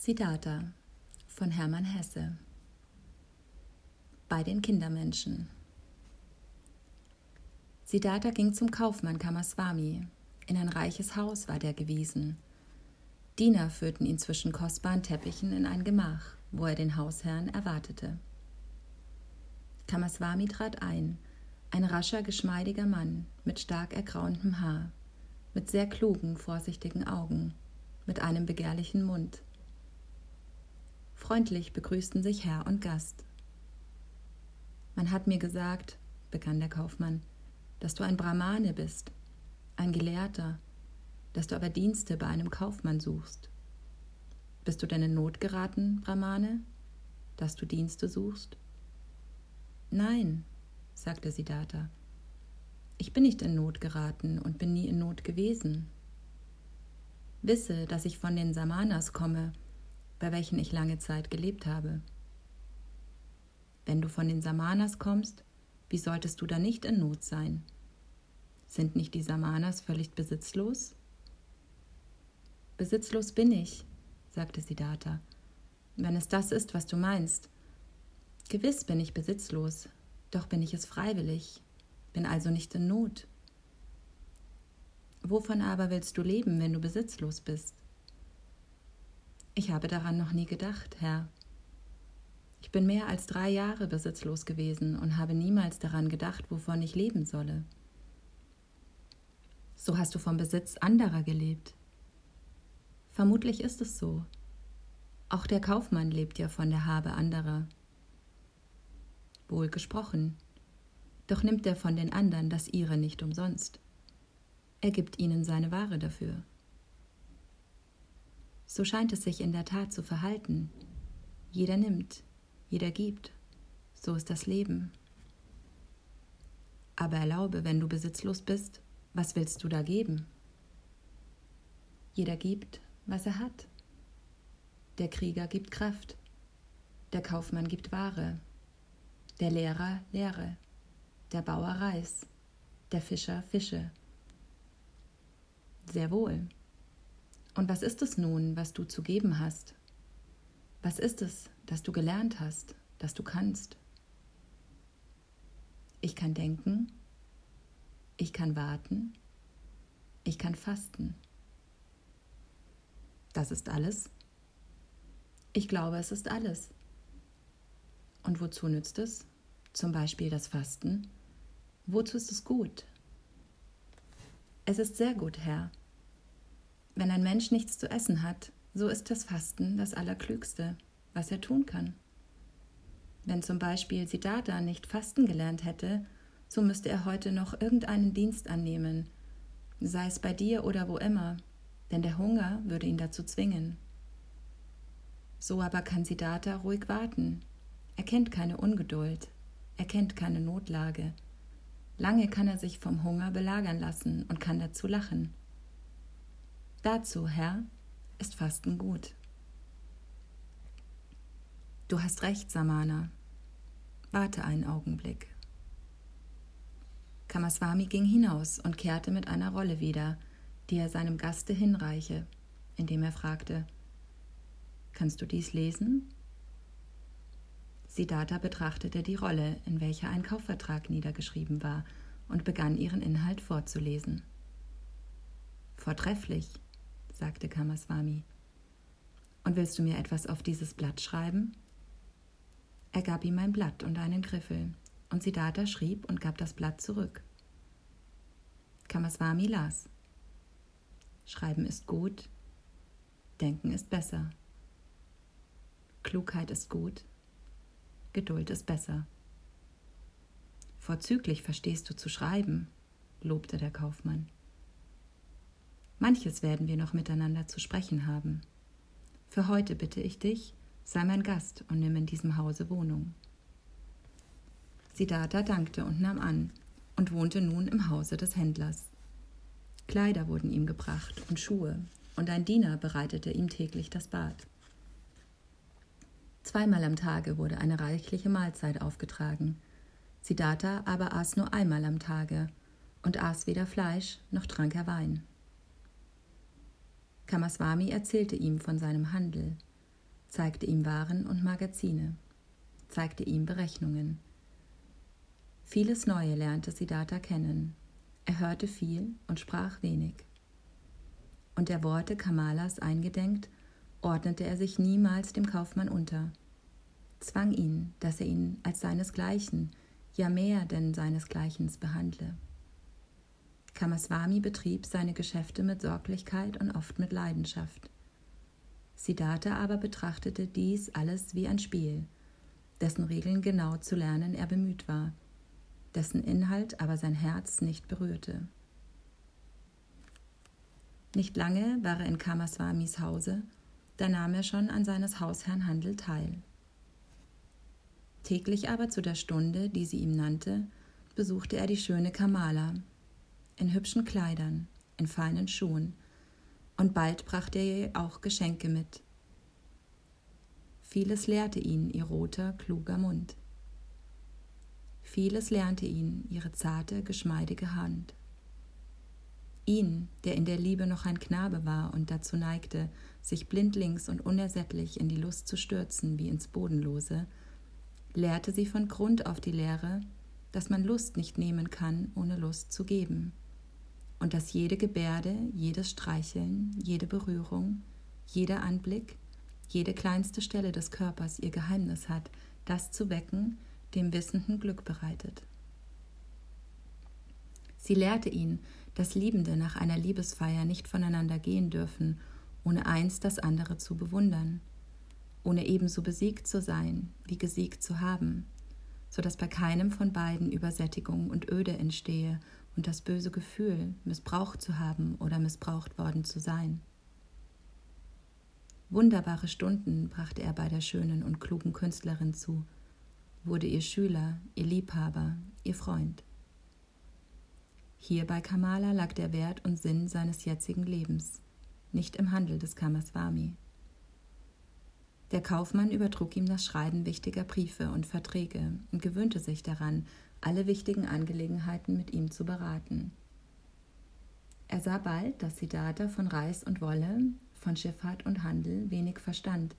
Siddhartha von Hermann Hesse Bei den Kindermenschen Siddhartha ging zum Kaufmann Kamaswami. In ein reiches Haus war der gewiesen. Diener führten ihn zwischen kostbaren Teppichen in ein Gemach, wo er den Hausherrn erwartete. Kamaswami trat ein, ein rascher, geschmeidiger Mann mit stark ergrauendem Haar, mit sehr klugen, vorsichtigen Augen, mit einem begehrlichen Mund. Freundlich begrüßten sich Herr und Gast. Man hat mir gesagt, begann der Kaufmann, dass du ein Brahmane bist, ein Gelehrter, dass du aber Dienste bei einem Kaufmann suchst. Bist du denn in Not geraten, Brahmane, dass du Dienste suchst? Nein, sagte Siddhartha. Ich bin nicht in Not geraten und bin nie in Not gewesen. Wisse, dass ich von den Samanas komme, bei welchen ich lange Zeit gelebt habe. Wenn du von den Samanas kommst, wie solltest du da nicht in Not sein? Sind nicht die Samanas völlig besitzlos? Besitzlos bin ich, sagte Siddhartha, wenn es das ist, was du meinst. Gewiss bin ich besitzlos, doch bin ich es freiwillig, bin also nicht in Not. Wovon aber willst du leben, wenn du besitzlos bist? Ich habe daran noch nie gedacht, Herr. Ich bin mehr als drei Jahre besitzlos gewesen und habe niemals daran gedacht, wovon ich leben solle. So hast du vom Besitz anderer gelebt. Vermutlich ist es so. Auch der Kaufmann lebt ja von der Habe anderer. Wohl gesprochen. Doch nimmt er von den anderen das ihre nicht umsonst. Er gibt ihnen seine Ware dafür. So scheint es sich in der Tat zu verhalten. Jeder nimmt, jeder gibt. So ist das Leben. Aber erlaube, wenn du besitzlos bist, was willst du da geben? Jeder gibt, was er hat. Der Krieger gibt Kraft, der Kaufmann gibt Ware, der Lehrer Lehre, der Bauer Reis, der Fischer Fische. Sehr wohl. Und was ist es nun, was du zu geben hast? Was ist es, das du gelernt hast, das du kannst? Ich kann denken, ich kann warten, ich kann fasten. Das ist alles? Ich glaube, es ist alles. Und wozu nützt es? Zum Beispiel das Fasten. Wozu ist es gut? Es ist sehr gut, Herr, wenn ein Mensch nichts zu essen hat, so ist das Fasten das Allerklügste, was er tun kann. Wenn zum Beispiel Siddhartha nicht fasten gelernt hätte, so müsste er heute noch irgendeinen Dienst annehmen, sei es bei dir oder wo immer, denn der Hunger würde ihn dazu zwingen. So aber kann Siddhartha ruhig warten. Er kennt keine Ungeduld, er kennt keine Notlage. Lange kann er sich vom Hunger belagern lassen und kann dazu lachen. Dazu, Herr, ist Fasten gut. Du hast recht, Samana. Warte einen Augenblick. Kamaswami ging hinaus und kehrte mit einer Rolle wieder, die er seinem Gaste hinreiche, indem er fragte: Kannst du dies lesen? Siddhartha betrachtete die Rolle, in welcher ein Kaufvertrag niedergeschrieben war, und begann ihren Inhalt vorzulesen. Vortrefflich, sagte Kamaswami. Und willst du mir etwas auf dieses Blatt schreiben? Er gab ihm ein Blatt und einen Griffel, und Siddhartha schrieb und gab das Blatt zurück. Kamaswami las. Schreiben ist gut, Denken ist besser. Klugheit ist gut, Geduld ist besser. Vorzüglich verstehst du zu schreiben, lobte der Kaufmann. Manches werden wir noch miteinander zu sprechen haben. Für heute bitte ich dich, sei mein Gast und nimm in diesem Hause Wohnung. Siddhartha dankte und nahm an und wohnte nun im Hause des Händlers. Kleider wurden ihm gebracht und Schuhe, und ein Diener bereitete ihm täglich das Bad. Zweimal am Tage wurde eine reichliche Mahlzeit aufgetragen. Siddhartha aber aß nur einmal am Tage und aß weder Fleisch noch trank er Wein. Kamaswami erzählte ihm von seinem Handel, zeigte ihm Waren und Magazine, zeigte ihm Berechnungen. Vieles Neue lernte Siddhartha kennen. Er hörte viel und sprach wenig. Und der Worte Kamalas eingedenkt, ordnete er sich niemals dem Kaufmann unter, zwang ihn, dass er ihn als seinesgleichen, ja mehr denn seinesgleichen behandle. Kamaswami betrieb seine Geschäfte mit Sorglichkeit und oft mit Leidenschaft. Siddhartha aber betrachtete dies alles wie ein Spiel, dessen Regeln genau zu lernen er bemüht war, dessen Inhalt aber sein Herz nicht berührte. Nicht lange war er in Kamaswamis Hause, da nahm er schon an seines Hausherrn Handel teil. Täglich aber zu der Stunde, die sie ihm nannte, besuchte er die schöne Kamala, in hübschen Kleidern, in feinen Schuhen, und bald brachte er ihr auch Geschenke mit. Vieles lehrte ihn ihr roter, kluger Mund. Vieles lernte ihn ihre zarte, geschmeidige Hand. Ihn, der in der Liebe noch ein Knabe war und dazu neigte, sich blindlings und unersättlich in die Lust zu stürzen wie ins Bodenlose, lehrte sie von Grund auf die Lehre, dass man Lust nicht nehmen kann, ohne Lust zu geben und dass jede Gebärde, jedes Streicheln, jede Berührung, jeder Anblick, jede kleinste Stelle des Körpers ihr Geheimnis hat, das zu wecken, dem Wissenden Glück bereitet. Sie lehrte ihn, dass Liebende nach einer Liebesfeier nicht voneinander gehen dürfen, ohne eins das andere zu bewundern, ohne ebenso besiegt zu sein wie gesiegt zu haben, so dass bei keinem von beiden Übersättigung und Öde entstehe und das böse Gefühl, missbraucht zu haben oder missbraucht worden zu sein. Wunderbare Stunden brachte er bei der schönen und klugen Künstlerin zu, wurde ihr Schüler, ihr Liebhaber, ihr Freund. Hier bei Kamala lag der Wert und Sinn seines jetzigen Lebens, nicht im Handel des Kamaswami. Der Kaufmann übertrug ihm das Schreiben wichtiger Briefe und Verträge und gewöhnte sich daran, alle wichtigen Angelegenheiten mit ihm zu beraten. Er sah bald, dass Siddhartha von Reis und Wolle, von Schifffahrt und Handel wenig verstand,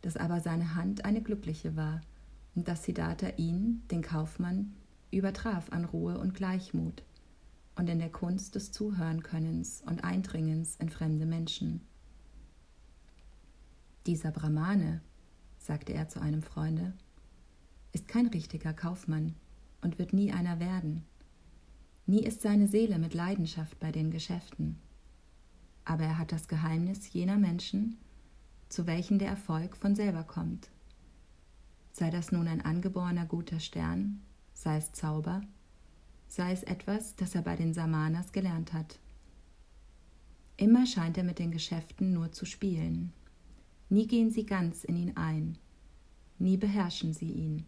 dass aber seine Hand eine glückliche war und dass Siddhartha ihn, den Kaufmann, übertraf an Ruhe und Gleichmut und in der Kunst des Zuhörenkönnens und Eindringens in fremde Menschen. Dieser Brahmane, sagte er zu einem Freunde, ist kein richtiger Kaufmann und wird nie einer werden. Nie ist seine Seele mit Leidenschaft bei den Geschäften. Aber er hat das Geheimnis jener Menschen, zu welchen der Erfolg von selber kommt. Sei das nun ein angeborener guter Stern, sei es Zauber, sei es etwas, das er bei den Samanas gelernt hat. Immer scheint er mit den Geschäften nur zu spielen. Nie gehen sie ganz in ihn ein, nie beherrschen sie ihn.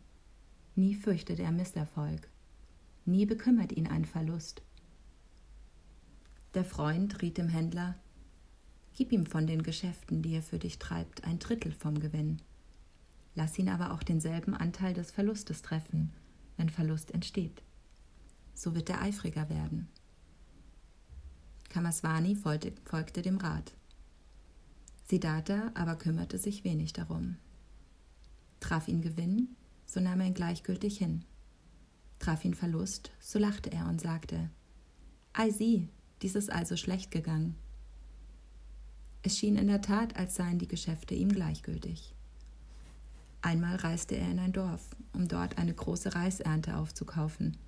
Nie fürchtet er Misserfolg. Nie bekümmert ihn ein Verlust. Der Freund riet dem Händler, Gib ihm von den Geschäften, die er für dich treibt, ein Drittel vom Gewinn. Lass ihn aber auch denselben Anteil des Verlustes treffen, wenn Verlust entsteht. So wird er eifriger werden. Kamaswani folgte dem Rat. Siddhartha aber kümmerte sich wenig darum. Traf ihn Gewinn, so nahm er ihn gleichgültig hin. Traf ihn Verlust, so lachte er und sagte, Ei sieh, dies ist also schlecht gegangen. Es schien in der Tat, als seien die Geschäfte ihm gleichgültig. Einmal reiste er in ein Dorf, um dort eine große Reisernte aufzukaufen –